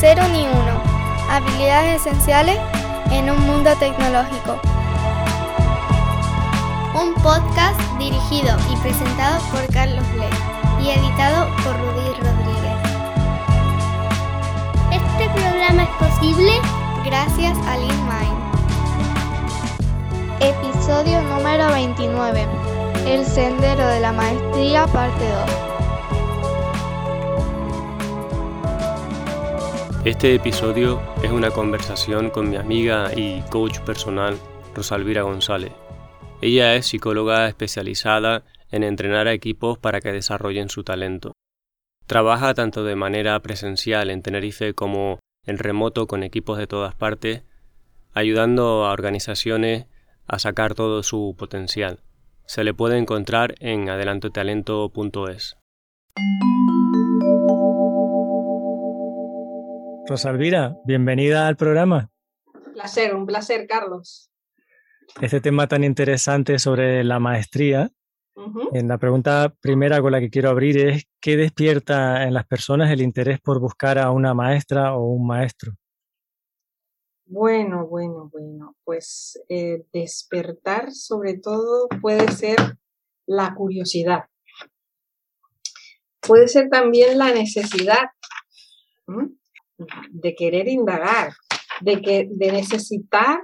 Cero ni uno. Habilidades esenciales en un mundo tecnológico. Un podcast dirigido y presentado por Carlos Ley y editado por Rudy Rodríguez. Este programa es posible gracias a LeanMind. Episodio número 29. El sendero de la maestría, parte 2. Este episodio es una conversación con mi amiga y coach personal, Rosalvira González. Ella es psicóloga especializada en entrenar a equipos para que desarrollen su talento. Trabaja tanto de manera presencial en Tenerife como en remoto con equipos de todas partes, ayudando a organizaciones a sacar todo su potencial. Se le puede encontrar en adelantotalento.es. Rosalvira, bienvenida al programa. Un placer, un placer, Carlos. Este tema tan interesante sobre la maestría. En la pregunta primera con la que quiero abrir es, ¿qué despierta en las personas el interés por buscar a una maestra o un maestro? Bueno, bueno, bueno, pues eh, despertar sobre todo puede ser la curiosidad. Puede ser también la necesidad de querer indagar, de, que, de necesitar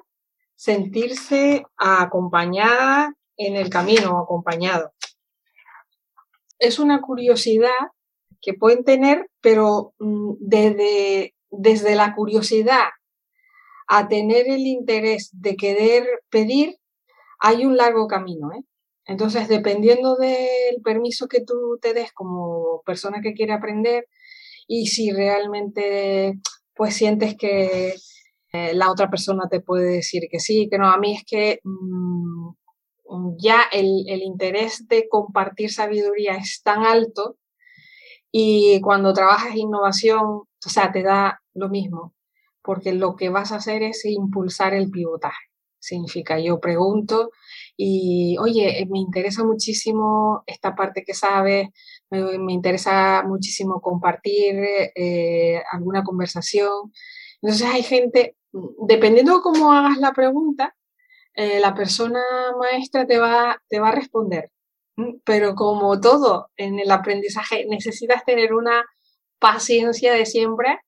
sentirse acompañada en el camino, acompañado. Es una curiosidad que pueden tener, pero mm, desde, desde la curiosidad a tener el interés de querer pedir, hay un largo camino. ¿eh? Entonces, dependiendo del permiso que tú te des como persona que quiere aprender y si realmente pues sientes que eh, la otra persona te puede decir que sí, que no, a mí es que mm, ya el, el interés de compartir sabiduría es tan alto y cuando trabajas innovación, o sea, te da lo mismo porque lo que vas a hacer es impulsar el pivotaje. Significa, yo pregunto y, oye, eh, me interesa muchísimo esta parte que sabes, me, interesa muchísimo compartir eh, alguna conversación. Entonces hay gente, dependiendo de cómo hagas la pregunta, eh, la persona maestra te va, te va a responder. Pero como todo en el aprendizaje, necesitas tener una paciencia de siempre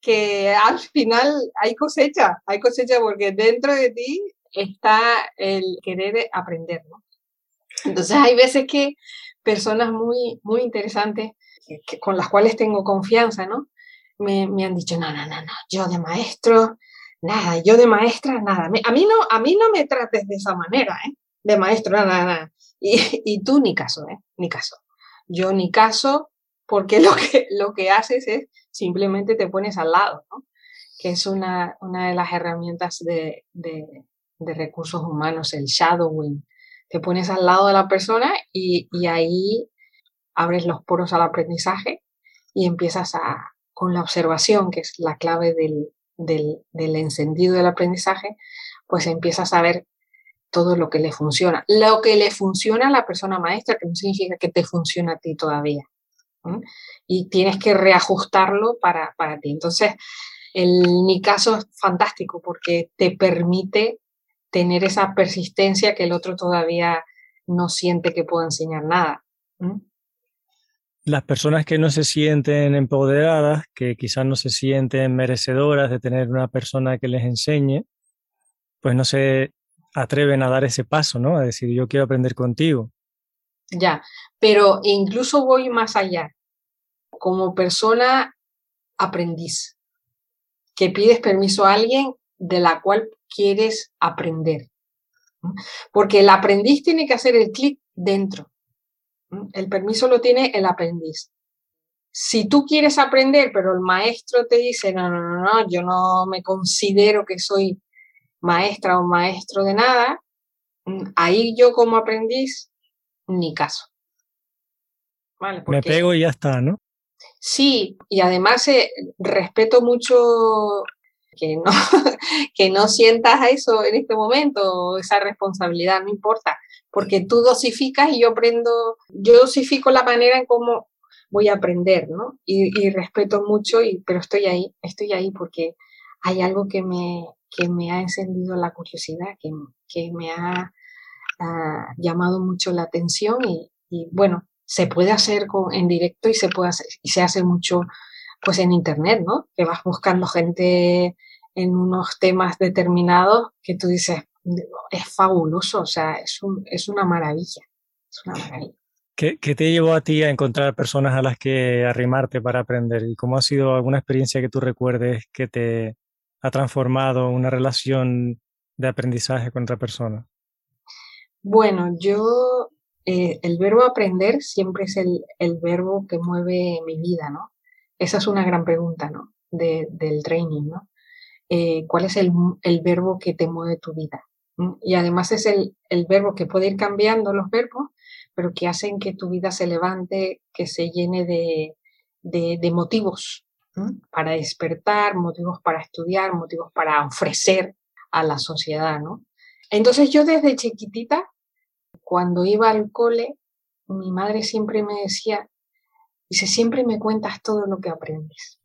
que al final hay cosecha, hay cosecha porque dentro de ti está el querer aprender, ¿no? Entonces hay veces que personas muy, muy interesantes con las cuales tengo confianza, ¿no? Me, han dicho, no, no, no, no, yo de maestro, nada, yo de maestra, nada. A mí no, a mí no me trates de esa manera, ¿eh? De maestro, nada, nada. Y, y tú ni caso, ¿eh? Ni caso. Yo ni caso, porque lo que, lo que haces es simplemente te pones al lado, ¿no? que es una, una de las herramientas de, de, recursos humanos, el shadowing. Te pones al lado de la persona y, y ahí abres los poros al aprendizaje y empiezas a, con la observación, que es la clave del, del, encendido del aprendizaje, pues empiezas a ver todo lo que le funciona. Lo que le funciona a la persona maestra, que no significa que te funcione a ti todavía y tienes que reajustarlo para, para ti. Entonces, en mi caso es fantástico porque te permite tener esa persistencia que el otro todavía no siente que pueda enseñar nada. Las personas que no se sienten empoderadas, que quizás no se sienten merecedoras de tener una persona que les enseñe, pues no se atreven a dar ese paso, ¿no? A decir, yo quiero aprender contigo. Ya, pero incluso voy más allá. Como persona aprendiz, que pides permiso a alguien de la cual quieres aprender. Porque el aprendiz tiene que hacer el clic dentro. El permiso lo tiene el aprendiz. Si tú quieres aprender, pero el maestro te dice, no, no, no, no, yo no me considero que soy maestra o maestro de nada, ahí yo como aprendiz ni caso. Me pego y ya está, ¿no? Sí, y además eh, respeto mucho que no, que no sientas eso en este momento, esa responsabilidad, no importa, porque tú dosificas y yo aprendo, yo dosifico la manera en cómo, voy a aprender, ¿no? Y, respeto mucho, y, pero estoy ahí, estoy ahí porque hay algo que me, que me ha encendido la curiosidad, que, que me ha llamado mucho la atención y, y, bueno, se puede hacer con, en directo y se puede hacer, y se hace mucho pues en internet, ¿no? Que vas buscando gente en unos temas determinados que tú dices, es fabuloso, o sea, es, un, es una maravilla, es una maravilla. ¿Qué, te llevó a ti a encontrar personas a las que arrimarte para aprender? ¿Y cómo ha sido alguna experiencia que tú recuerdes que te ha transformado una relación de aprendizaje con otra persona? Bueno, yo, eh, el verbo aprender siempre es el, el, verbo que mueve mi vida, ¿no? Esa es una gran pregunta, ¿no? del training, ¿no? Eh, ¿Cuál es el, el, verbo que te mueve tu vida? Y además es el, el verbo que puede ir cambiando los verbos, pero que hacen que tu vida se levante, que se llene de, de, motivos para despertar, motivos para estudiar, motivos para ofrecer a la sociedad, ¿no? Entonces yo desde chiquitita, cuando iba al cole, mi madre siempre me decía, dice, siempre me cuentas todo lo que aprendes.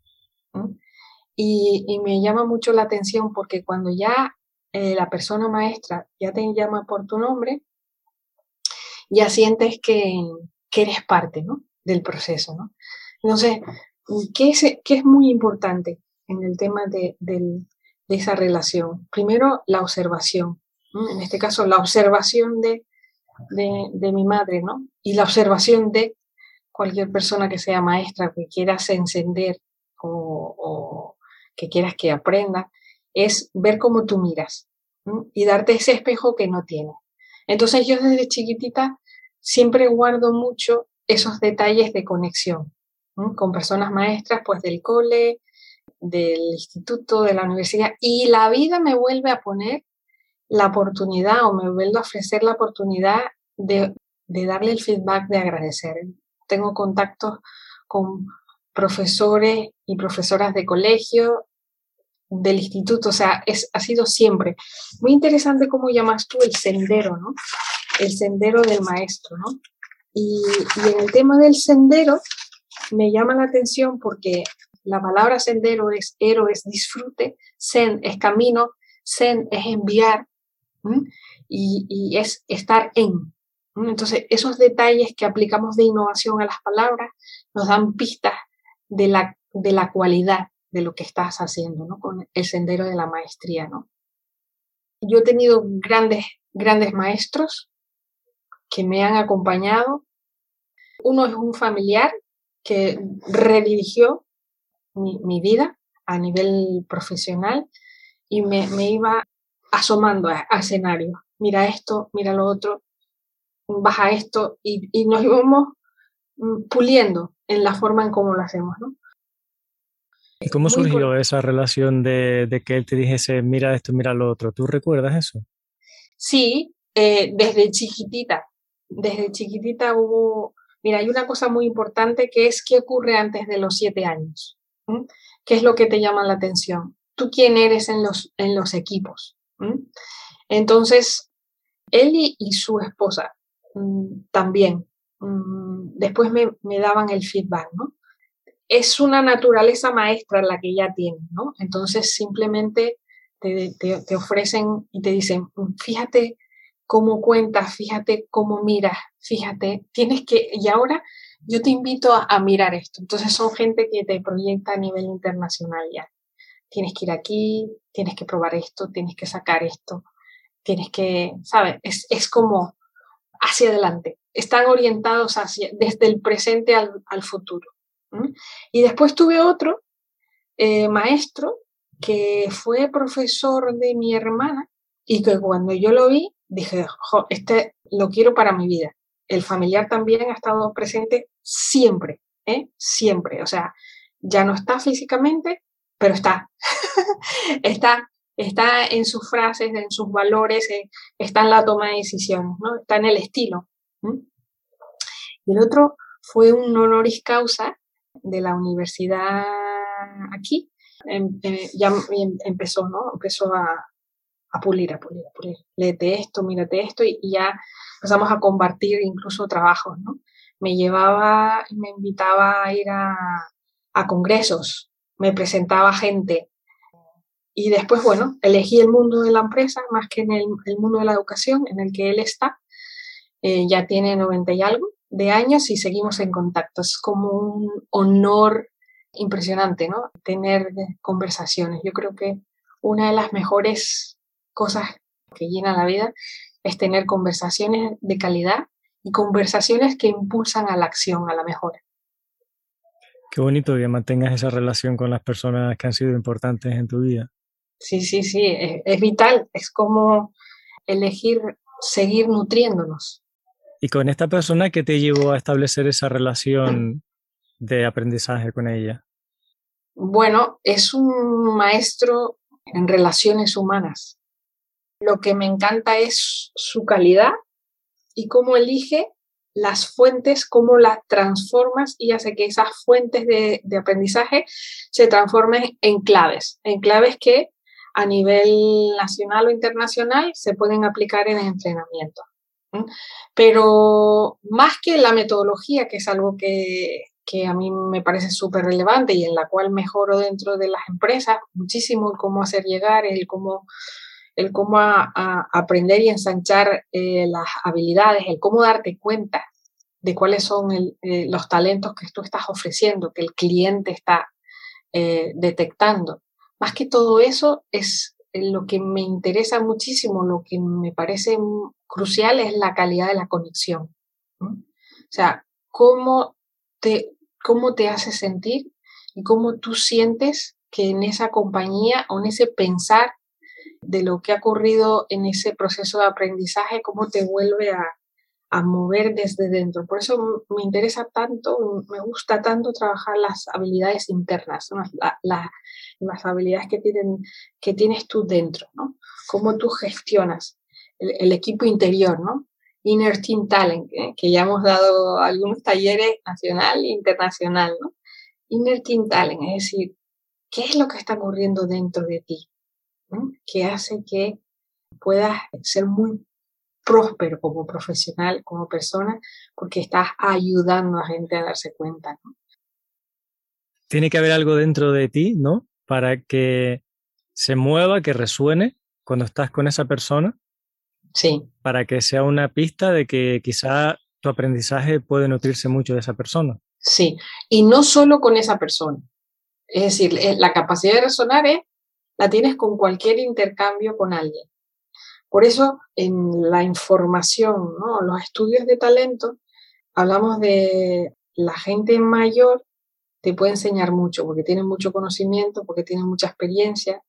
Y, me llama mucho la atención porque cuando ya eh, la persona maestra ya te llama por tu nombre, ya sientes que, eres parte ¿no? del proceso. ¿no? Entonces, ¿qué es, qué es muy importante en el tema de, esa relación? Primero, la observación. En este caso, la observación de, de, mi madre, ¿no? Y la observación de cualquier persona que sea maestra, que quieras encender o que quieras que aprenda, es ver cómo tú miras y darte ese espejo que no tienes. Entonces yo desde chiquitita siempre guardo mucho esos detalles de conexión con personas maestras, pues del cole, del instituto, de la universidad, y la vida me vuelve a poner la oportunidad o me vuelve a ofrecer la oportunidad de, de darle el feedback de agradecer. Tengo contactos con profesores y profesoras de colegio, del instituto, o sea, es, ha sido siempre. Muy interesante cómo llamas tú el sendero, ¿no? el sendero del maestro, ¿no? Y, en el tema del sendero me llama la atención porque la palabra sendero es héroe, es disfrute, sen es camino, sen es enviar y, es estar en. Entonces, esos detalles que aplicamos de innovación a las palabras nos dan pistas de la, de la cualidad de lo que estás haciendo, ¿no? Con el sendero de la maestría, ¿no? Yo he tenido grandes, grandes maestros que me han acompañado. Uno es un familiar que redirigió mi, vida a nivel profesional y me, iba asomando a, escenario. Mira esto, mira lo otro, baja esto y, nos íbamos mm, puliendo en la forma en cómo lo hacemos, ¿no? ¿Y cómo surgió esa relación de, de, que él te dijese, mira esto, mira lo otro? ¿Tú recuerdas eso? Sí, eh, desde chiquitita desde chiquitita hubo, mira, hay una cosa muy importante que es qué ocurre antes de los siete años. ¿Qué es lo que te llama la atención? ¿Tú quién eres en los, en los equipos? Entonces, él y, su esposa mm, también, mm, después me, daban el feedback, ¿no? Es una naturaleza maestra la que ya tienen, ¿no? Entonces, simplemente te, ofrecen y te dicen, fíjate cómo cuentas, fíjate cómo miras, fíjate, tienes que, y ahora yo te invito a, mirar esto. Entonces son gente que te proyecta a nivel internacional ya. Tienes que ir aquí, tienes que probar esto, tienes que sacar esto, tienes que, ¿sabes? Es, es como hacia adelante. Están orientados desde el presente al, futuro. Y después tuve otro eh, maestro que fue profesor de mi hermana y que cuando yo lo vi, dije, este lo quiero para mi vida. El familiar también ha estado presente siempre, ¿eh? siempre. O sea, ya no está físicamente, pero está. está, está en sus frases, en sus valores, está en la toma de decisiones, ¿no? está en el estilo. Y el otro fue un honoris causa de la universidad aquí. Em, eh, ya em, empezó, ¿no? Empezó a, pulir, a pulir, a pulir. Léete esto, mírate esto y, ya empezamos a compartir incluso trabajos, ¿no? Me llevaba, me invitaba a ir a, a congresos, me presentaba gente, y después, bueno, elegí el mundo de la empresa más que en el, mundo de la educación en el que él está. Eh, ya tiene 90 y algo de años y seguimos en contacto. Es como un honor impresionante, ¿no? Tener conversaciones. Yo creo que una de las mejores cosas que llena la vida es tener conversaciones de calidad y conversaciones que impulsan a la acción, a la mejora. Qué bonito que mantengas esa relación con las personas que han sido importantes en tu vida. Sí, sí, sí, es, vital, es como elegir seguir nutriéndonos. ¿Y con esta persona qué te llevó a establecer esa relación de aprendizaje con ella? Bueno, es un maestro en relaciones humanas. Lo que me encanta es su calidad y cómo elige las fuentes, cómo las transformas y hace que esas fuentes de, de aprendizaje se transformen en claves, en claves que a nivel nacional o internacional se pueden aplicar en el entrenamiento. Pero más que la metodología, que es algo que, a mí me parece súper relevante y en la cual mejoro dentro de las empresas muchísimo el cómo hacer llegar, el cómo, el cómo aprender y ensanchar eh, las habilidades, el cómo darte cuenta de cuáles son eh, los talentos que tú estás ofreciendo, que el cliente está eh, detectando. Más que todo eso es lo que me interesa muchísimo, lo que me parece crucial es la calidad de la conexión. O sea, cómo te, cómo te hace sentir y cómo tú sientes que en esa compañía o en ese pensar de lo que ha ocurrido en ese proceso de aprendizaje, cómo te vuelve a, a mover desde dentro. Por eso me interesa tanto, me gusta tanto trabajar las habilidades internas, las habilidades que, tienen, que tienes tú dentro, ¿no? Cómo tú gestionas el, equipo interior, ¿no? Inner Team Talent, ¿eh? que ya hemos dado algunos talleres nacional e internacional, ¿no? Inner Team Talent, es decir, ¿qué es lo que está ocurriendo dentro de ti? Que hace que puedas ser muy próspero como profesional, como persona, porque estás ayudando a gente a darse cuenta. Tiene que haber algo dentro de ti, ¿no? Para que se mueva, que resuene cuando estás con esa persona. Sí. Para que sea una pista de que quizá tu aprendizaje puede nutrirse mucho de esa persona. Sí, y no solo con esa persona. Es decir, eh, la capacidad de resonar es, la tienes con cualquier intercambio con alguien. Por eso en la información, los estudios de talento, hablamos de la gente mayor te puede enseñar mucho porque tiene mucho conocimiento, porque tiene mucha experiencia,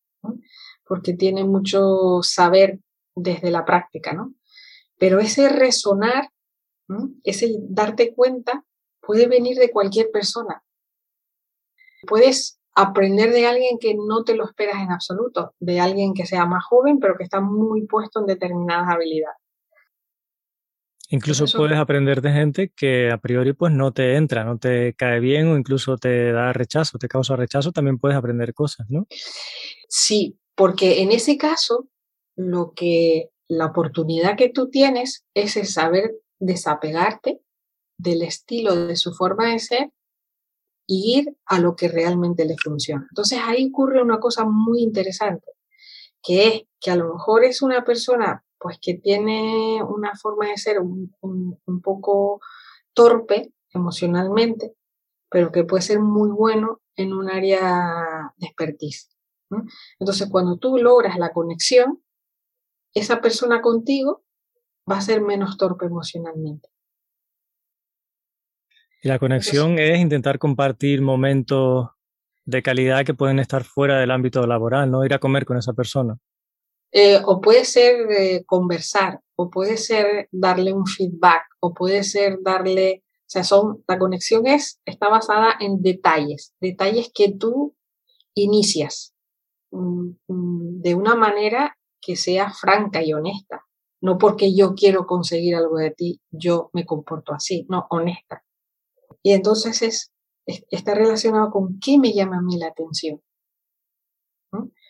porque tiene mucho saber desde la práctica, ¿no? Pero ese resonar, ese darte cuenta, puede venir de cualquier persona. Puedes aprender de alguien que no te lo esperas en absoluto, de alguien que sea más joven, pero que está muy puesto en determinadas habilidades. Incluso puedes aprender de gente que a priori pues no te entra, no te cae bien o incluso te da rechazo, te causa rechazo, también puedes aprender cosas, ¿no? Sí, porque en ese caso lo que la oportunidad que tú tienes es el saber desapegarte del estilo de su forma de ser y ir a lo que realmente le funciona. Entonces ahí ocurre una cosa muy interesante, que es que a lo mejor es una persona pues que tiene una forma de ser un, poco torpe emocionalmente, pero que puede ser muy bueno en un área de expertise. Entonces, cuando tú logras la conexión, esa persona contigo va a ser menos torpe emocionalmente. Y la conexión es intentar compartir momentos de calidad que pueden estar fuera del ámbito laboral, no ir a comer con esa persona. Eh, o puede ser eh, conversar, o puede ser darle un feedback, o puede ser darle, o sea, son, la conexión es, está basada en detalles, detalles que tú inicias mm, mm, de una manera que sea franca y honesta. No porque yo quiero conseguir algo de ti, yo me comporto así, no, honesta. Y entonces es, está relacionado con qué me llama a mí la atención.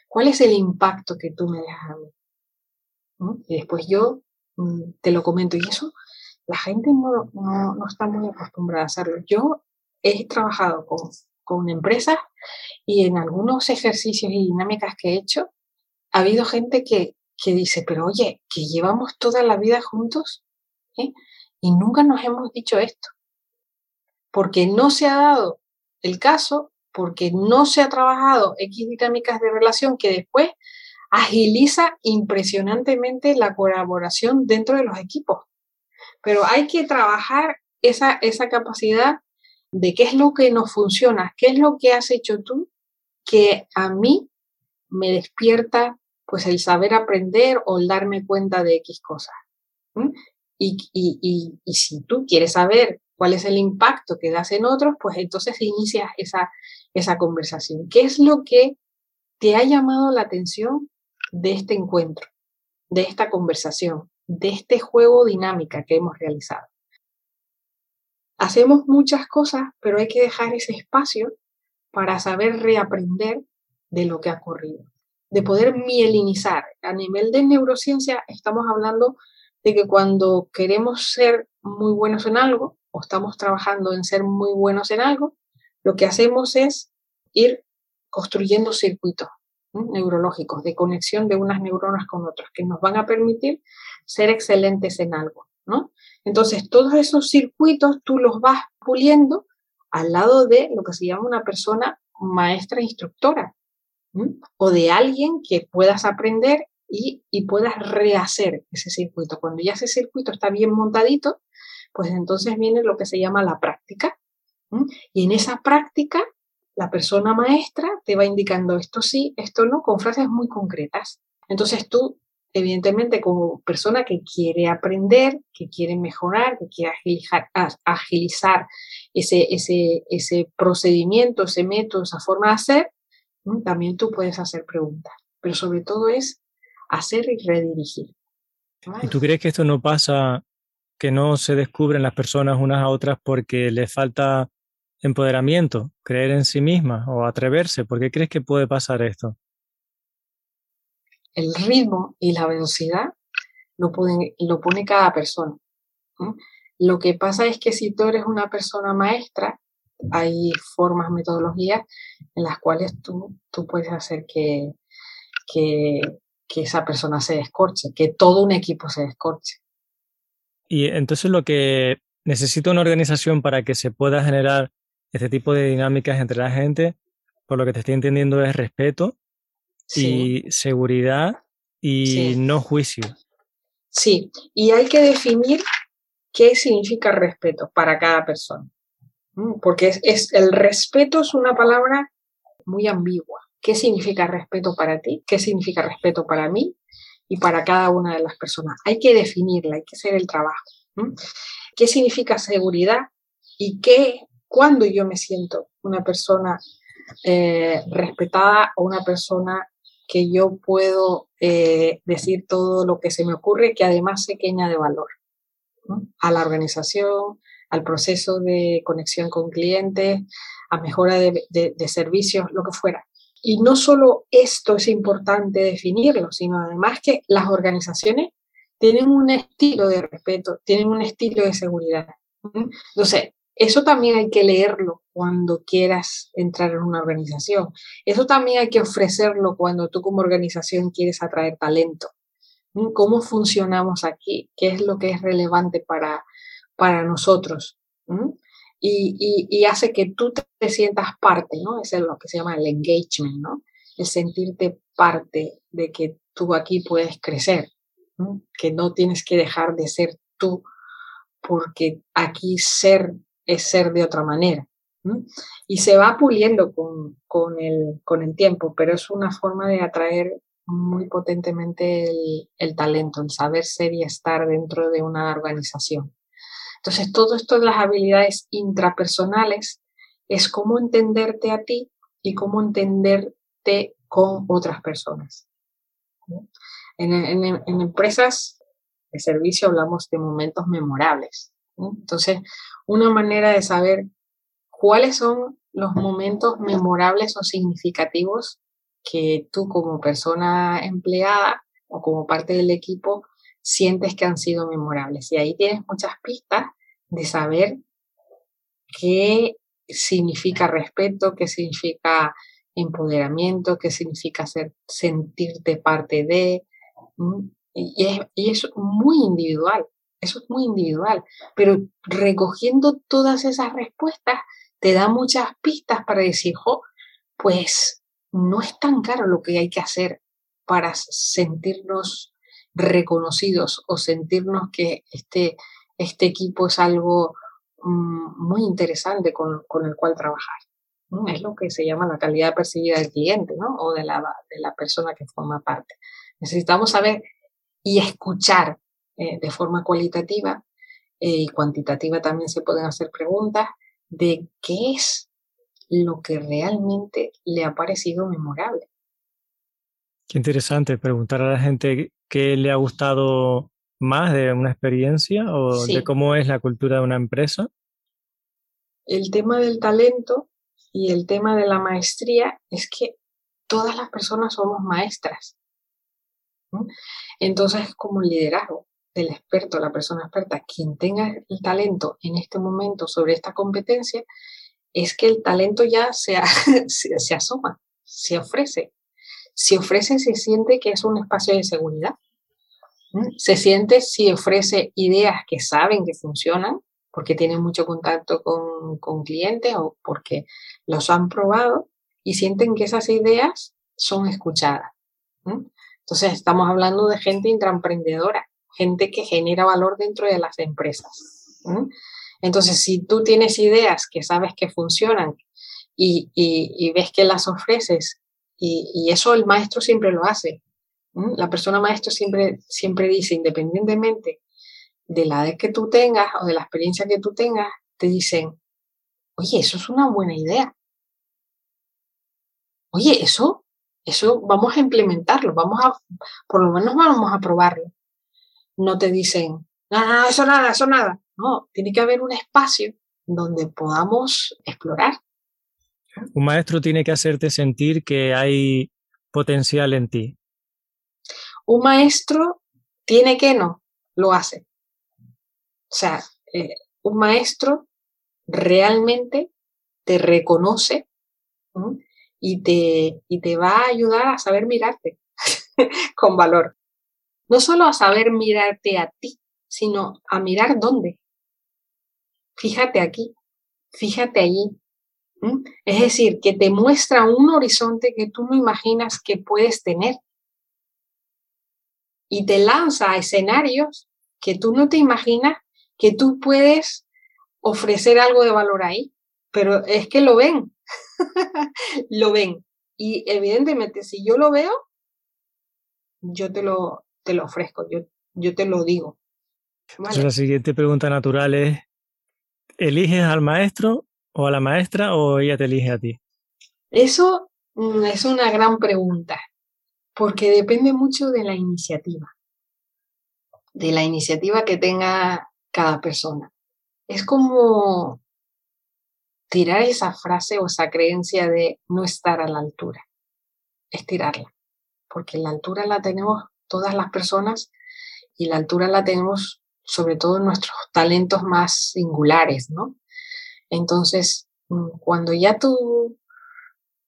¿Cuál es el impacto que tú me dejas a mí? Y después yo mm, te lo comento. Y eso la gente no, no, está muy acostumbrada a hacerlo. Yo he trabajado con, con empresas y en algunos ejercicios y dinámicas que he hecho, ha habido gente que, que dice, pero oye, que llevamos toda la vida juntos ¿eh? y nunca nos hemos dicho esto. Porque no se ha dado el caso, porque no se ha trabajado X dinámicas de relación que después agiliza impresionantemente la colaboración dentro de los equipos. Pero hay que trabajar esa, esa capacidad de qué es lo que nos funciona, qué es lo que has hecho tú que a mí me despierta pues el saber aprender o el darme cuenta de X cosas. Y, y, y, si tú quieres saber cuál es el impacto que das en otros, pues entonces inicias esa, esa conversación. ¿Qué es lo que te ha llamado la atención de este encuentro, de esta conversación, de este juego dinámica que hemos realizado? Hacemos muchas cosas, pero hay que dejar ese espacio para saber reaprender de lo que ha ocurrido, de poder mielinizar. A nivel de neurociencia estamos hablando de que cuando queremos ser muy buenos en algo o estamos trabajando en ser muy buenos en algo, lo que hacemos es ir construyendo circuitos neurológicos de conexión de unas neuronas con otras que nos van a permitir ser excelentes en algo, ¿no? Entonces, todos esos circuitos tú los vas puliendo al lado de lo que se llama una persona maestra instructora o de alguien que puedas aprender y, puedas rehacer ese circuito. Cuando ya ese circuito está bien montadito, pues entonces viene lo que se llama la práctica. Y en esa práctica, la persona maestra te va indicando esto sí, esto no, con frases muy concretas. Entonces tú evidentemente como persona que quiere aprender, que quiere mejorar, que quiere agilizar, ese, ese, ese procedimiento, ese método, esa forma de hacer, también tú puedes hacer preguntas. Pero sobre todo es hacer y redirigir. ¿Y tú crees que esto no pasa, que no se descubren las personas unas a otras porque les falta empoderamiento, creer en sí mismas o atreverse? ¿Por qué crees que puede pasar esto? el ritmo y la velocidad lo, lo pone cada persona. Lo que pasa es que si tú eres una persona maestra, hay formas, metodologías en las cuales tú, tú puedes hacer que, que, que esa persona se descorche, que todo un equipo se descorche. Y entonces lo que necesita una organización para que se pueda generar este tipo de dinámicas entre la gente, por lo que te estoy entendiendo, es respeto, y seguridad y no juicio. Sí, y hay que definir qué significa respeto para cada persona. Porque es, el respeto es una palabra muy ambigua. ¿Qué significa respeto para ti? ¿Qué significa respeto para mí? Y para cada una de las personas. Hay que definirla, hay que hacer el trabajo. ¿Qué significa seguridad? ¿Y qué, cuando yo me siento una persona eh, respetada o una persona que yo puedo eh, decir todo lo que se me ocurre, que además se queña de valor a la organización, al proceso de conexión con clientes, a mejora de, de, servicios, lo que fuera. Y no solo esto es importante definirlo, sino además que las organizaciones tienen un estilo de respeto, tienen un estilo de seguridad. Entonces, eso también hay que leerlo cuando quieras entrar en una organización. Eso también hay que ofrecerlo cuando tú como organización quieres atraer talento. ¿Cómo funcionamos aquí? ¿Qué es lo que es relevante para, para nosotros? Y, hace que tú te sientas parte, ¿no? Es lo que se llama el engagement, ¿no? El sentirte parte de que tú aquí puedes crecer, que no tienes que dejar de ser tú, porque aquí ser es ser de otra manera. Y se va puliendo con, con, el, con el tiempo, pero es una forma de atraer muy potentemente el, el, talento, el saber ser y estar dentro de una organización. Entonces, todo esto de las habilidades intrapersonales es cómo entenderte a ti y cómo entenderte con otras personas. En, en, empresas de servicio hablamos de momentos memorables. Entonces, una manera de saber cuáles son los momentos memorables o significativos que tú como persona empleada o como parte del equipo sientes que han sido memorables. Y ahí tienes muchas pistas de saber qué significa respeto, qué significa empoderamiento, qué significa ser, sentirte parte de. Y es, muy individual, eso es muy individual, pero recogiendo todas esas respuestas te da muchas pistas para decir, pues no es tan caro lo que hay que hacer para sentirnos reconocidos o sentirnos que este, este equipo es algo mm, muy interesante con, el cual trabajar. Es lo que se llama la calidad percibida del cliente ¿no? o de la, de la persona que forma parte. Necesitamos saber y escuchar eh, de forma cualitativa eh, y cuantitativa también se pueden hacer preguntas de qué es lo que realmente le ha parecido memorable. Qué interesante preguntar a la gente qué le ha gustado más de una experiencia o de cómo es la cultura de una empresa. El tema del talento y el tema de la maestría es que todas las personas somos maestras. Entonces, como liderazgo del experto, la persona experta, quien tenga el talento en este momento sobre esta competencia, es que el talento ya se, se, asoma, se ofrece. Se ofrece, se siente que es un espacio de seguridad. Se siente si ofrece ideas que saben que funcionan, porque tienen mucho contacto con, con clientes o porque los han probado y sienten que esas ideas son escuchadas. Entonces, estamos hablando de gente intraemprendedora, gente que genera valor dentro de las empresas. Entonces, si tú tienes ideas que sabes que funcionan y, ves que las ofreces, y, eso el maestro siempre lo hace, la persona maestro siempre, siempre dice, independientemente de la edad que tú tengas o de la experiencia que tú tengas, te dicen, oye, eso es una buena idea. Oye, eso, eso vamos a implementarlo, vamos a, por lo menos vamos a probarlo. No te dicen, no, eso nada, eso nada. No, tiene que haber un espacio donde podamos explorar. Un maestro tiene que hacerte sentir que hay potencial en ti. Un maestro tiene que no, lo hace. O sea, eh, un maestro realmente te reconoce y, te, y te va a ayudar a saber mirarte con valor. No solo a saber mirarte a ti, sino a mirar dónde fíjate aquí, fíjate allí. Es decir, que te muestra un horizonte que tú no imaginas que puedes tener. Y te lanza a escenarios que tú no te imaginas que tú puedes ofrecer algo de valor ahí. Pero es que lo ven, lo ven. Y evidentemente, si yo lo veo, yo te lo, te lo ofrezco, yo, yo te lo digo. La siguiente pregunta natural es, ¿Eliges al maestro o a la maestra o ella te elige a ti? Eso mm, es una gran pregunta, porque depende mucho de la iniciativa, de la iniciativa que tenga cada persona. Es como tirar esa frase o esa creencia de no estar a la altura, estirarla, porque la altura la tenemos todas las personas y la altura la tenemos sobre todo nuestros talentos más singulares, ¿no? Entonces, mm, cuando ya tú,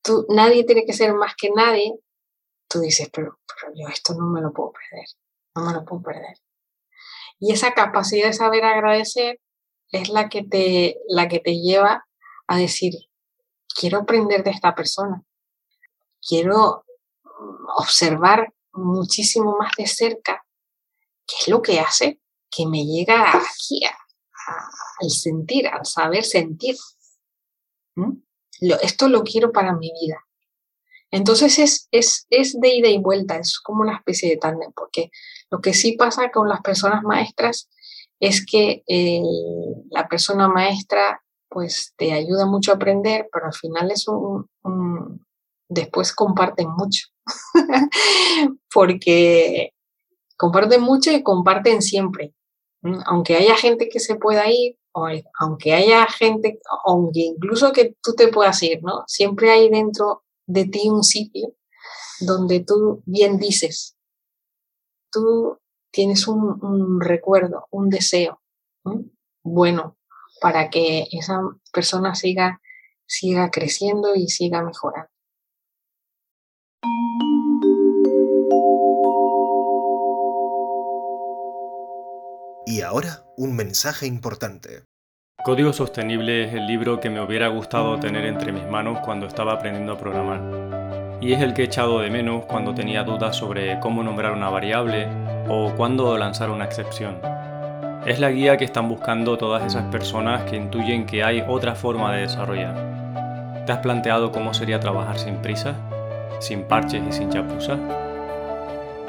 tú, nadie tiene que ser más que nadie, tú dices, pero, pero yo esto no me lo puedo perder, no me lo puedo perder. Y esa capacidad de saber agradecer es la que te, la que te lleva a decir, quiero aprender de esta persona, quiero mm, observar muchísimo más de cerca qué es lo que hace que me llega aquí al sentir, al saber sentir. esto lo quiero para mi vida. Entonces es, es, es de ida y vuelta, es como una especie de tándem, porque lo que sí pasa con las personas maestras es que la persona maestra pues te ayuda mucho a aprender, pero al final es un, después comparten mucho, porque comparten mucho y comparten siempre. Aunque haya gente que se pueda ir, aunque haya gente, aunque incluso que tú te puedas ir, ¿no? Siempre hay dentro de ti un sitio donde tú bien dices, tú tienes un, recuerdo, un deseo bueno para que esa persona siga, siga creciendo y siga mejorando. Y ahora, un mensaje importante. Código Sostenible es el libro que me hubiera gustado tener entre mis manos cuando estaba aprendiendo a programar. Y es el que he echado de menos cuando tenía dudas sobre cómo nombrar una variable o cuándo lanzar una excepción. Es la guía que están buscando todas esas personas que intuyen que hay otra forma de desarrollar. ¿Te has planteado cómo sería trabajar sin prisa? ¿Sin parches y sin chapuzas?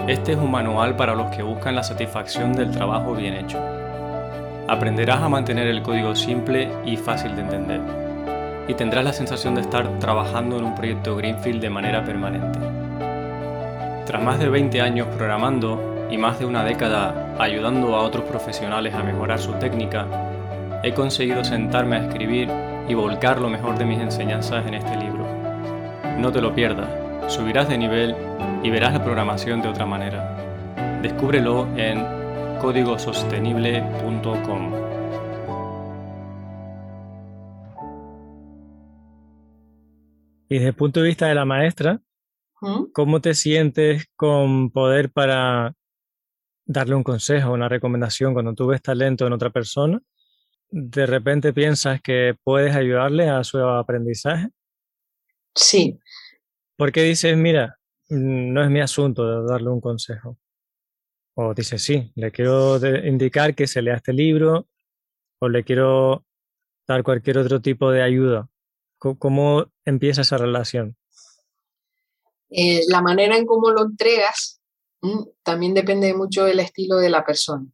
Este es un manual para los que buscan la satisfacción del trabajo bien hecho. Aprenderás a mantener el código simple y fácil de entender. Y tendrás la sensación de estar trabajando en un proyecto Greenfield de manera permanente. Tras más de 20 años programando, y más de una década ayudando a otros profesionales a mejorar su técnica, he conseguido sentarme a escribir y volcar lo mejor de mis enseñanzas en este libro. No te lo pierdas, subirás de nivel y verás la programación de otra manera. Descúbrelo en códigosostenible.com. Y desde el punto de vista de la maestra, ¿Mm? ¿cómo te sientes con poder para darle un consejo, una recomendación cuando tú ves talento en otra persona, de repente piensas que puedes ayudarle a su aprendizaje. Sí. Porque dices, mira, mm, no es mi asunto darle un consejo. O dices, sí, le quiero indicar que se lea este libro o le quiero dar cualquier otro tipo de ayuda. ¿Cómo, empieza esa relación? Eh, la manera en cómo lo entregas también depende mucho del estilo de la persona,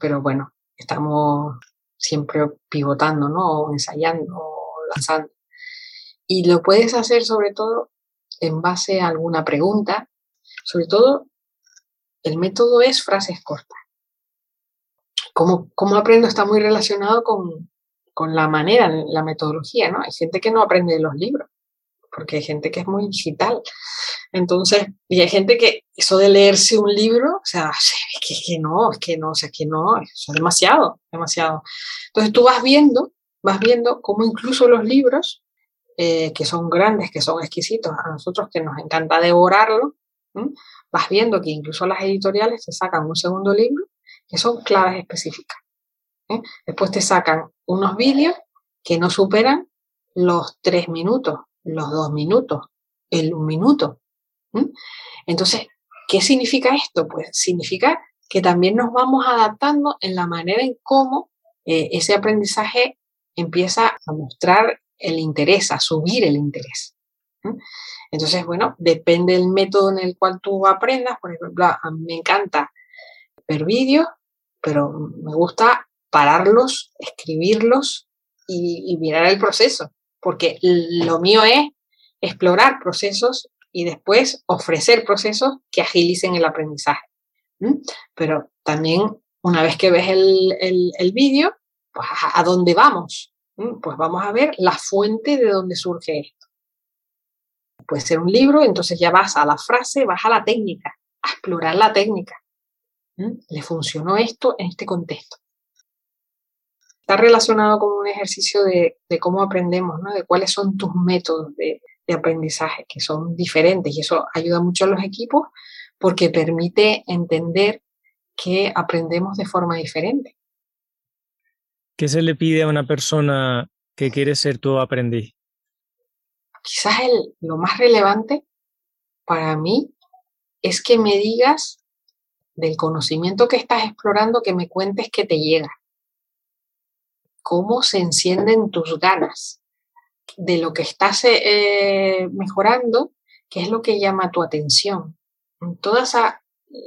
pero bueno, estamos siempre pivotando, ¿no? Ensayando, lanzando. Y lo puedes hacer sobre todo en base a alguna pregunta. Sobre todo, el método es frases cortas. Como, como aprendo está muy relacionado con, con la manera, la metodología, ¿no? Hay gente que no aprende de los libros, porque hay gente que es muy digital. Entonces, y hay gente que eso de leerse un libro, o sea, es que, no, es que no, o sea, que no, eso es demasiado, demasiado. Entonces tú vas viendo, vas viendo cómo incluso los libros, eh, que son grandes, que son exquisitos, a nosotros que nos encanta devorarlo, vas viendo que incluso las editoriales te sacan un segundo libro que son claves específicas. ¿eh? Después te sacan unos vídeos que no superan los tres minutos, los dos minutos, el un minuto. Entonces, ¿qué significa esto? Pues significa que también nos vamos adaptando en la manera en cómo eh, ese aprendizaje empieza a mostrar el interés, a subir el interés. Entonces, bueno, depende del método en el cual tú aprendas. Por ejemplo, a mí me encanta ver vídeos, pero me gusta pararlos, escribirlos y mirar el proceso, porque lo mío es explorar procesos y después ofrecer procesos que agilicen el aprendizaje. Pero también una vez que ves el, vídeo, pues a, dónde vamos. Pues vamos a ver la fuente de dónde surge esto. Puede ser un libro, entonces ya vas a la frase, vas a la técnica, a explorar la técnica. ¿Le funcionó esto en este contexto? Está relacionado con un ejercicio de, de cómo aprendemos, ¿no? de cuáles son tus métodos de, de aprendizaje que son diferentes y eso ayuda mucho a los equipos porque permite entender que aprendemos de forma diferente. ¿Qué se le pide a una persona que quiere ser tu aprendiz? Quizás el, lo más relevante para mí es que me digas del conocimiento que estás explorando, que me cuentes que te llega. ¿Cómo se encienden tus ganas? de lo que estás eh, mejorando, qué es lo que llama tu atención. Toda esa,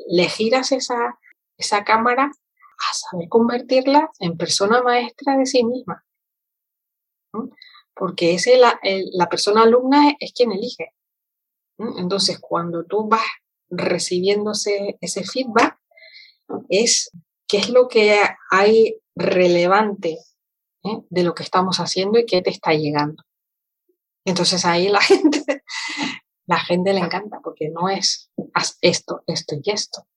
le giras esa, esa cámara a saber convertirla en persona maestra de sí misma. Porque ese, la, la persona alumna es, quien elige. Entonces, cuando tú vas recibiendo ese, ese feedback, es qué es lo que hay relevante ¿eh? de lo que estamos haciendo y qué te está llegando. Entonces ahí la gente, la gente le encanta porque no es haz esto, esto y esto.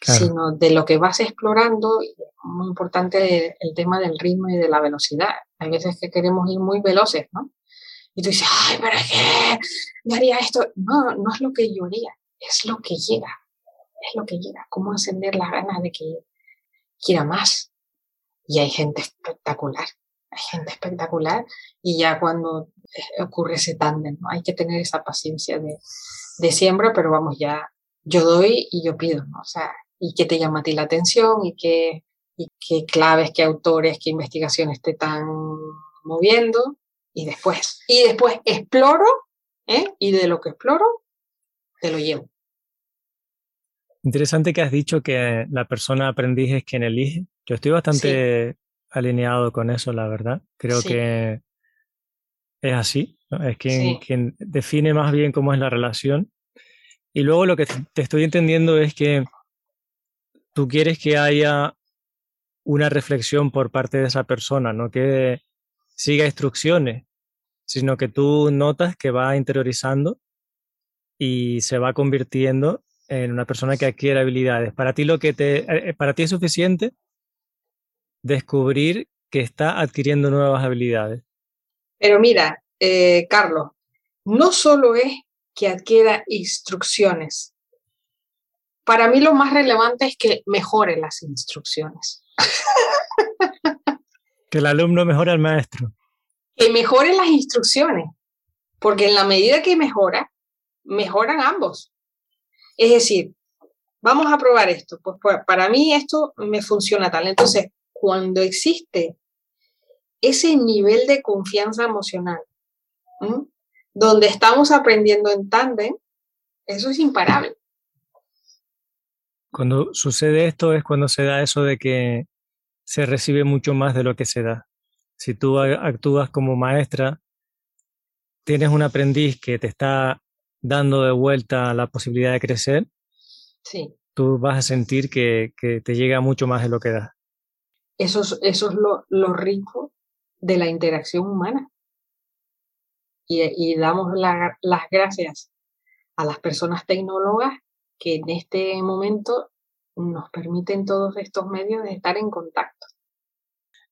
Sino de lo que vas explorando. Muy importante el, tema del ritmo y de la velocidad. Hay veces que queremos ir muy veloces, ¿no? Y tú dices, ay, ¿para qué? Yo haría esto. No, no es lo que yo haría, es lo que llega. Es lo que llega. Cómo encender las ganas de que quiera más. Y hay gente espectacular. Hay gente espectacular. Y ya cuando eh, ocurre ese tándem, ¿no? Hay que tener esa paciencia de, de siembra, pero vamos, ya yo doy y yo pido, ¿no? O sea, y qué te llama a ti la atención y qué, y qué claves, qué autores, qué investigaciones te están moviendo y después, y después exploro, ¿eh? Y de lo que exploro, te lo llevo. Interesante que has dicho que la persona aprendiz es quien elige. Yo estoy bastante alineado con eso, la verdad. Creo que es así. Es quien, quien define más bien cómo es la relación. Y luego lo que te estoy entendiendo es que tú quieres que haya una reflexión por parte de esa persona, no que siga instrucciones, sino que tú notas que va interiorizando y se va convirtiendo en una persona que adquiere habilidades. Para ti lo que te eh, eh, para ti es suficiente descubrir que está adquiriendo nuevas habilidades. Pero mira, eh, Carlos, no solo es que adquiera instrucciones. Para mí lo más relevante es que mejore las instrucciones. que el alumno mejore al maestro. Que mejore las instrucciones, porque en la medida que mejora, mejoran ambos. Es decir, vamos a probar esto. Pues, pues para mí esto me funciona tal. Entonces, cuando existe ese nivel de confianza emocional, donde estamos aprendiendo en tándem, eso es imparable. Cuando sucede esto es cuando se da eso de que se recibe mucho más de lo que se da. Si tú actúas como maestra, tienes un aprendiz que te está dando de vuelta la posibilidad de crecer, sí. tú vas a sentir que, te llega mucho más de lo que da. Eso es, eso es lo, lo rico de la interacción humana y, damos las gracias a las personas tecnólogas que en este momento nos permiten todos estos medios de estar en contacto.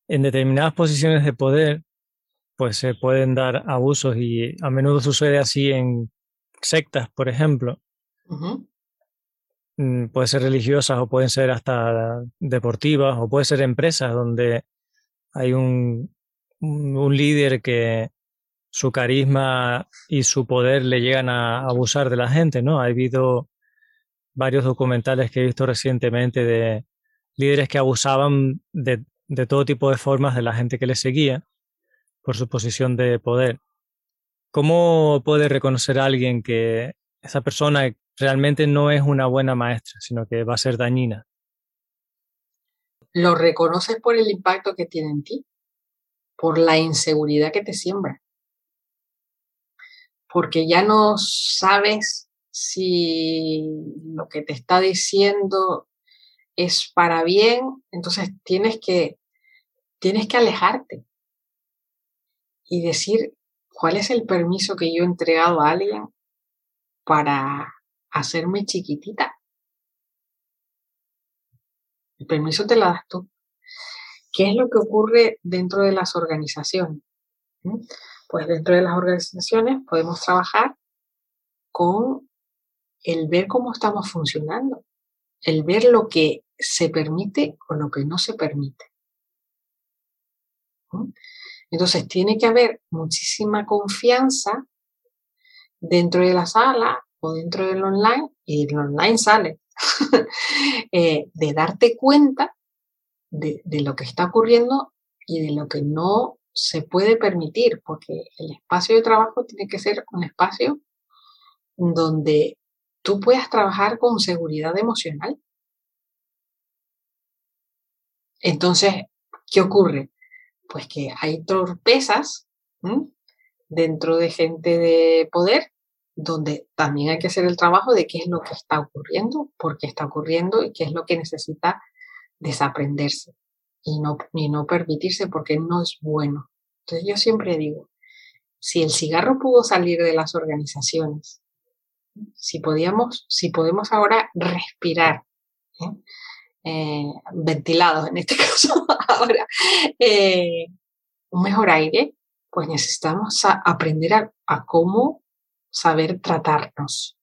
En determinadas posiciones de poder, pues se pueden dar abusos y a menudo sucede así en sectas, por ejemplo. Mm, puede ser religiosas o pueden ser hasta deportivas o puede ser empresas donde hay un, un líder que, su carisma y su poder le llegan a abusar de la gente, ¿no? Ha habido varios documentales que he visto recientemente de líderes que abusaban de, todo tipo de formas de la gente que les seguía por su posición de poder. ¿Cómo puede reconocer a alguien que esa persona realmente no es una buena maestra, sino que va a ser dañina? Lo reconoces por el impacto que tiene en ti, por la inseguridad que te siembra porque ya no sabes si lo que te está diciendo es para bien, entonces tienes que, tienes que alejarte y decir cuál es el permiso que yo he entregado a alguien para hacerme chiquitita. El permiso te lo das tú. ¿Qué es lo que ocurre dentro de las organizaciones? ¿Mm? Pues dentro de las organizaciones podemos trabajar con el ver cómo estamos funcionando, el ver lo que se permite o lo que no se permite. Entonces tiene que haber muchísima confianza dentro de la sala o dentro del online, y el online sale, eh, de darte cuenta de, lo que está ocurriendo y de lo que no se puede permitir, porque el espacio de trabajo tiene que ser un espacio donde tú puedas trabajar con seguridad emocional. Entonces, ¿qué ocurre? Pues que hay torpezas dentro de gente de poder donde también hay que hacer el trabajo de qué es lo que está ocurriendo, por qué está ocurriendo y qué es lo que necesita desaprenderse y no, no permitirse porque no es bueno. Entonces yo siempre digo, si el cigarro pudo salir de las organizaciones, si podíamos, si podemos ahora respirar ventilados en este caso ahora, un mejor aire, pues necesitamos aprender a, cómo saber tratarnos.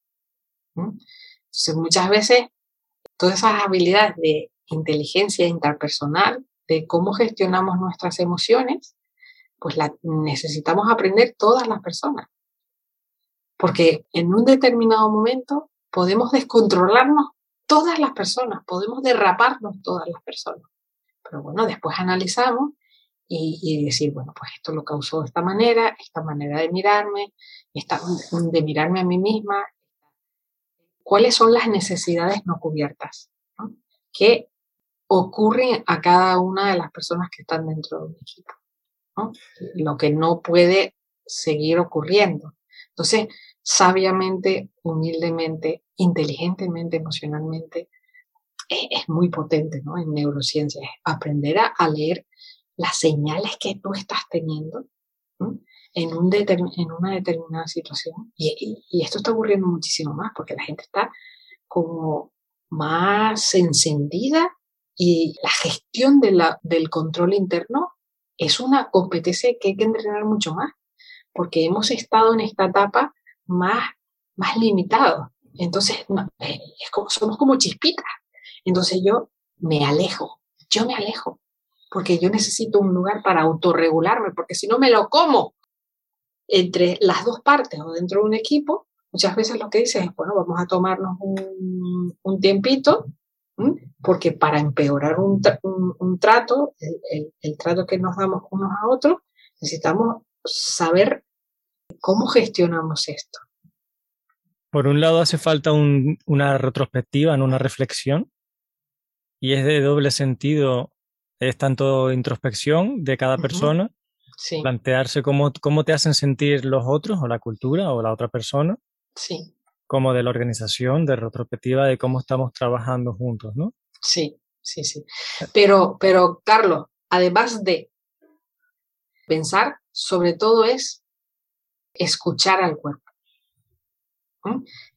Entonces, muchas veces, todas esas habilidades de inteligencia interpersonal, de cómo gestionamos nuestras emociones, pues la necesitamos aprender todas las personas. Porque en un determinado momento podemos descontrolarnos todas las personas, podemos derraparnos todas las personas. Pero bueno, después analizamos y, decir, bueno, pues esto lo causó de esta manera, esta manera de mirarme, esta, de mirarme a mí misma, cuáles son las necesidades no cubiertas que ocurren a cada una de las personas que están dentro de un equipo, lo que no puede seguir ocurriendo. Entonces, sabiamente, humildemente, inteligentemente, emocionalmente, es, muy potente ¿no? en neurociencia, aprender a leer las señales que tú estás teniendo en, un en una determinada situación. Y, esto está ocurriendo muchísimo más porque la gente está como más encendida y la gestión del control interno es una competencia que hay que entrenar mucho más porque hemos estado en esta etapa más, más limitado. Entonces, eh, es como, somos como chispitas. Entonces yo me alejo, yo me alejo porque yo necesito un lugar para autorregularme, porque si no me lo como entre las dos partes o dentro de un equipo, muchas veces lo que dicen es, bueno, vamos a tomarnos un, tiempito, porque para empeorar un, trato, el, trato que nos damos unos a otros, necesitamos saber cómo gestionamos esto. Por un lado hace falta una retrospectiva, una reflexión, y es de doble sentido es tanto introspección de cada persona, plantearse cómo, cómo te hacen sentir los otros o la cultura o la otra persona, sí. como de la organización, de retrospectiva de cómo estamos trabajando juntos, ¿no? Sí, sí, sí. Eh. Pero, pero Carlos, además de pensar, sobre todo es escuchar al cuerpo.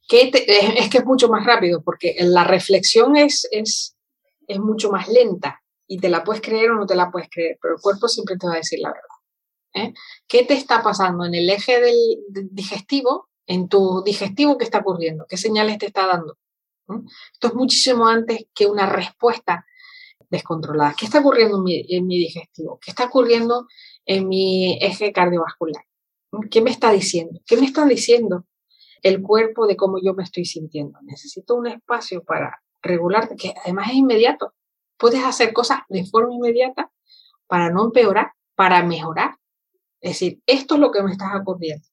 Que es que es mucho más rápido, porque la reflexión es, es, es mucho más lenta y te la puedes creer o no te la puedes creer, pero el cuerpo siempre te va a decir la verdad. ¿eh? ¿Qué te está pasando en el eje del, digestivo? En tu digestivo, ¿qué está ocurriendo? ¿Qué señales te está dando? ¿Mm? Esto es muchísimo antes que una respuesta descontrolada. ¿Qué está ocurriendo en mi, en mi digestivo? ¿Qué está ocurriendo en mi eje cardiovascular? ¿Qué me está diciendo? ¿Qué me está diciendo el cuerpo de cómo yo me estoy sintiendo? Necesito un espacio para regular, que además es inmediato. Puedes hacer cosas de forma inmediata para no empeorar, para mejorar. Es decir, esto es lo que me está ocurriendo.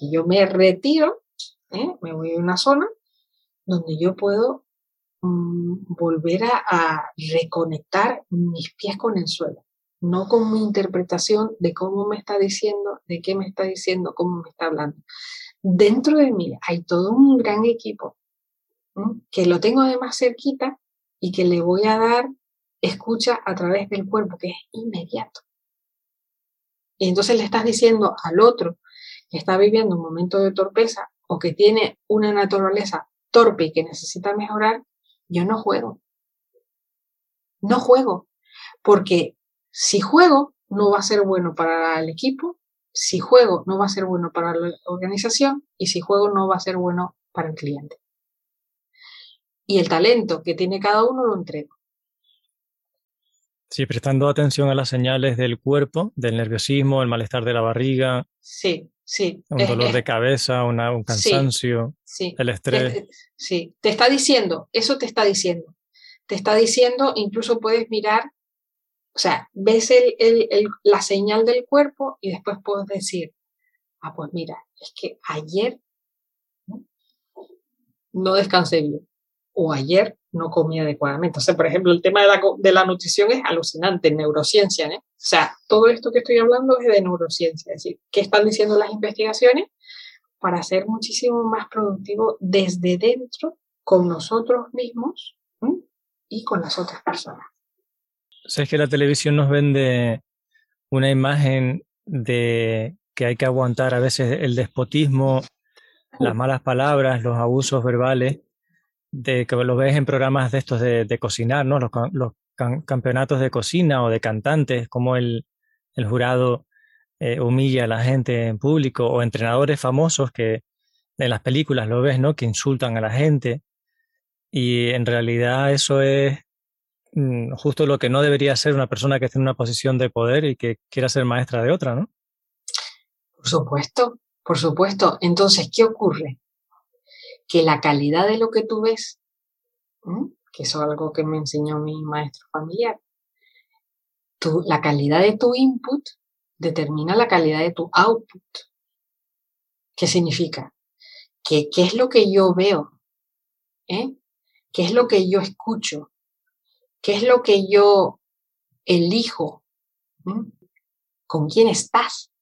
Y yo me retiro, ¿eh? me voy a una zona donde yo puedo mm, volver a, reconectar mis pies con el suelo, no con mi interpretación de cómo me está diciendo, de qué me está diciendo, cómo me está hablando. Dentro de mí hay todo un gran equipo que lo tengo además cerquita y que le voy a dar escucha a través del cuerpo, que es inmediato. Y entonces le estás diciendo al otro que está viviendo un momento de torpeza o que tiene una naturaleza torpe y que necesita mejorar, yo no juego. No juego, porque si juego no va a ser bueno para el equipo, si juego no va a ser bueno para la organización y si juego no va a ser bueno para el cliente y el talento que tiene cada uno lo entrego. Sí, prestando atención a las señales del cuerpo, del nerviosismo, el malestar de la barriga. Sí, sí. Un dolor de cabeza, un cansancio, el estrés. sí, te está diciendo, eso te está diciendo. Te está diciendo, incluso puedes mirar, o sea, ves la señal del cuerpo y después puedes decir, ah, pues mira, es que ayer no descansé bien o ayer no comí adecuadamente. O sea, por ejemplo, el tema de la, de la nutrición es alucinante en neurociencia. ¿eh? O sea, todo esto que estoy hablando es de neurociencia. Es decir, ¿qué están diciendo las investigaciones? Para ser muchísimo más productivo desde dentro, con nosotros mismos y con las otras personas. Sabes que la televisión nos vende una imagen de que hay que aguantar a veces el despotismo, las malas palabras, los abusos verbales, de que lo ves en programas de estos de, cocinar, ¿no? Los, campeonatos de cocina o de cantantes, como el, jurado eh, humilla a la gente en público, o entrenadores famosos que en las películas lo ves, ¿no? Que insultan a la gente. Y en realidad eso es justo lo que no debería ser una persona que esté en una posición de poder y que quiera ser maestra de otra, ¿no? Por supuesto, por supuesto. Entonces, ¿qué ocurre? Que la calidad de lo que tú ves, que eso es algo que me enseñó mi maestro familiar, la calidad de tu input determina la calidad de tu output. ¿Qué significa? Que qué es lo que yo veo, ¿Eh? qué es lo que yo escucho, qué es lo que yo elijo, con quién estás.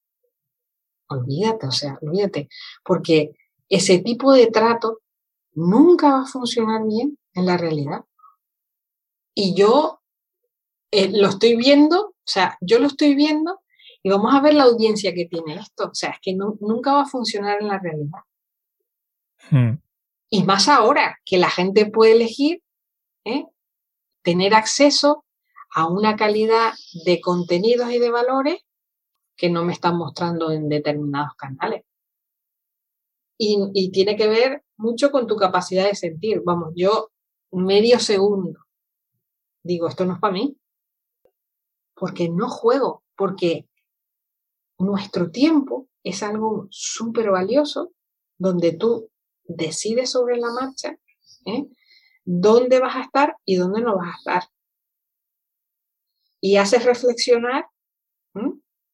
Olvídate, o sea, olvídate, porque ese tipo de trato nunca va a funcionar bien en la realidad. Y yo eh, lo estoy viendo, o sea, yo lo estoy viendo y vamos a ver la audiencia que tiene esto. O sea, es que nunca va a funcionar en la realidad. Hmm. Y más ahora que la gente puede elegir ¿eh? Tener acceso a una calidad de contenidos y de valores que no me están mostrando en determinados canales. Y, tiene que ver mucho con tu capacidad de sentir. Vamos, yo medio segundo digo, esto no es para mí. Porque no juego, porque nuestro tiempo es algo súper valioso donde tú decides sobre la marcha ¿eh? Dónde vas a estar y dónde no vas a estar. Y haces reflexionar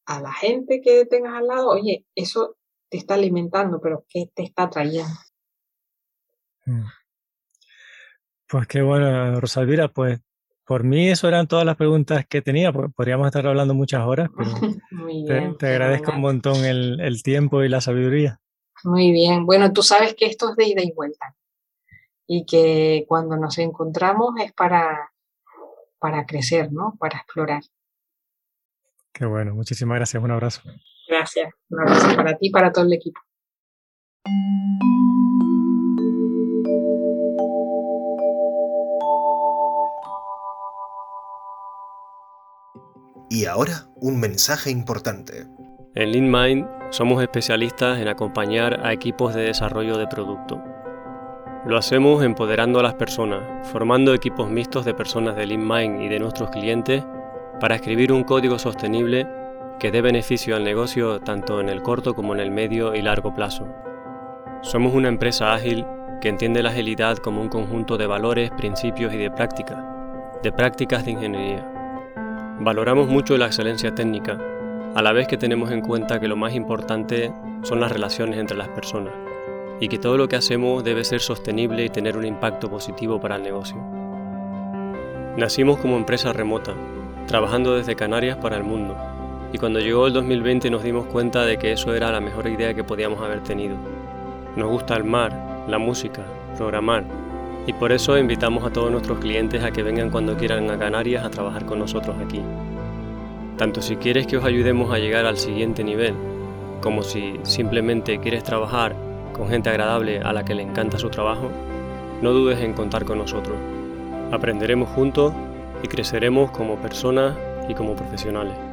a la gente que tengas al lado, oye, eso te está alimentando, pero ¿qué te está trayendo? Mm. Pues qué bueno, Rosalvira, pues por mí eso eran todas las preguntas que tenía, podríamos estar hablando muchas horas, pero te, agradezco un montón el, el, tiempo y la sabiduría. Muy bien, bueno, tú sabes que esto es de ida y vuelta y que cuando nos encontramos es para, para crecer, ¿no? Para explorar. Qué bueno, muchísimas gracias, un abrazo. Gracias, un abrazo para ti y para todo el equipo. Y ahora, un mensaje importante. En LeanMind somos especialistas en acompañar a equipos de desarrollo de producto. Lo hacemos empoderando a las personas, formando equipos mixtos de personas de LeanMind y de nuestros clientes para escribir un código sostenible que dé beneficio al negocio tanto en el corto como en el medio y largo plazo. Somos una empresa ágil que entiende la agilidad como un conjunto de valores, principios y de prácticas, de prácticas de ingeniería. Valoramos mucho la excelencia técnica, a la vez que tenemos en cuenta que lo más importante son las relaciones entre las personas y que todo lo que hacemos debe ser sostenible y tener un impacto positivo para el negocio. Nacimos como empresa remota, trabajando desde Canarias para el mundo, y cuando llegó el 2020 nos dimos cuenta de que eso era la mejor idea que podíamos haber tenido. Nos gusta el mar, la música, programar, y por eso invitamos a todos nuestros clientes a que vengan cuando quieran a Canarias a trabajar con nosotros aquí. Tanto si quieres que os ayudemos a llegar al siguiente nivel, como si simplemente quieres trabajar con gente agradable a la que le encanta su trabajo, no dudes en contar con nosotros. Aprenderemos juntos y creceremos como personas y como profesionales.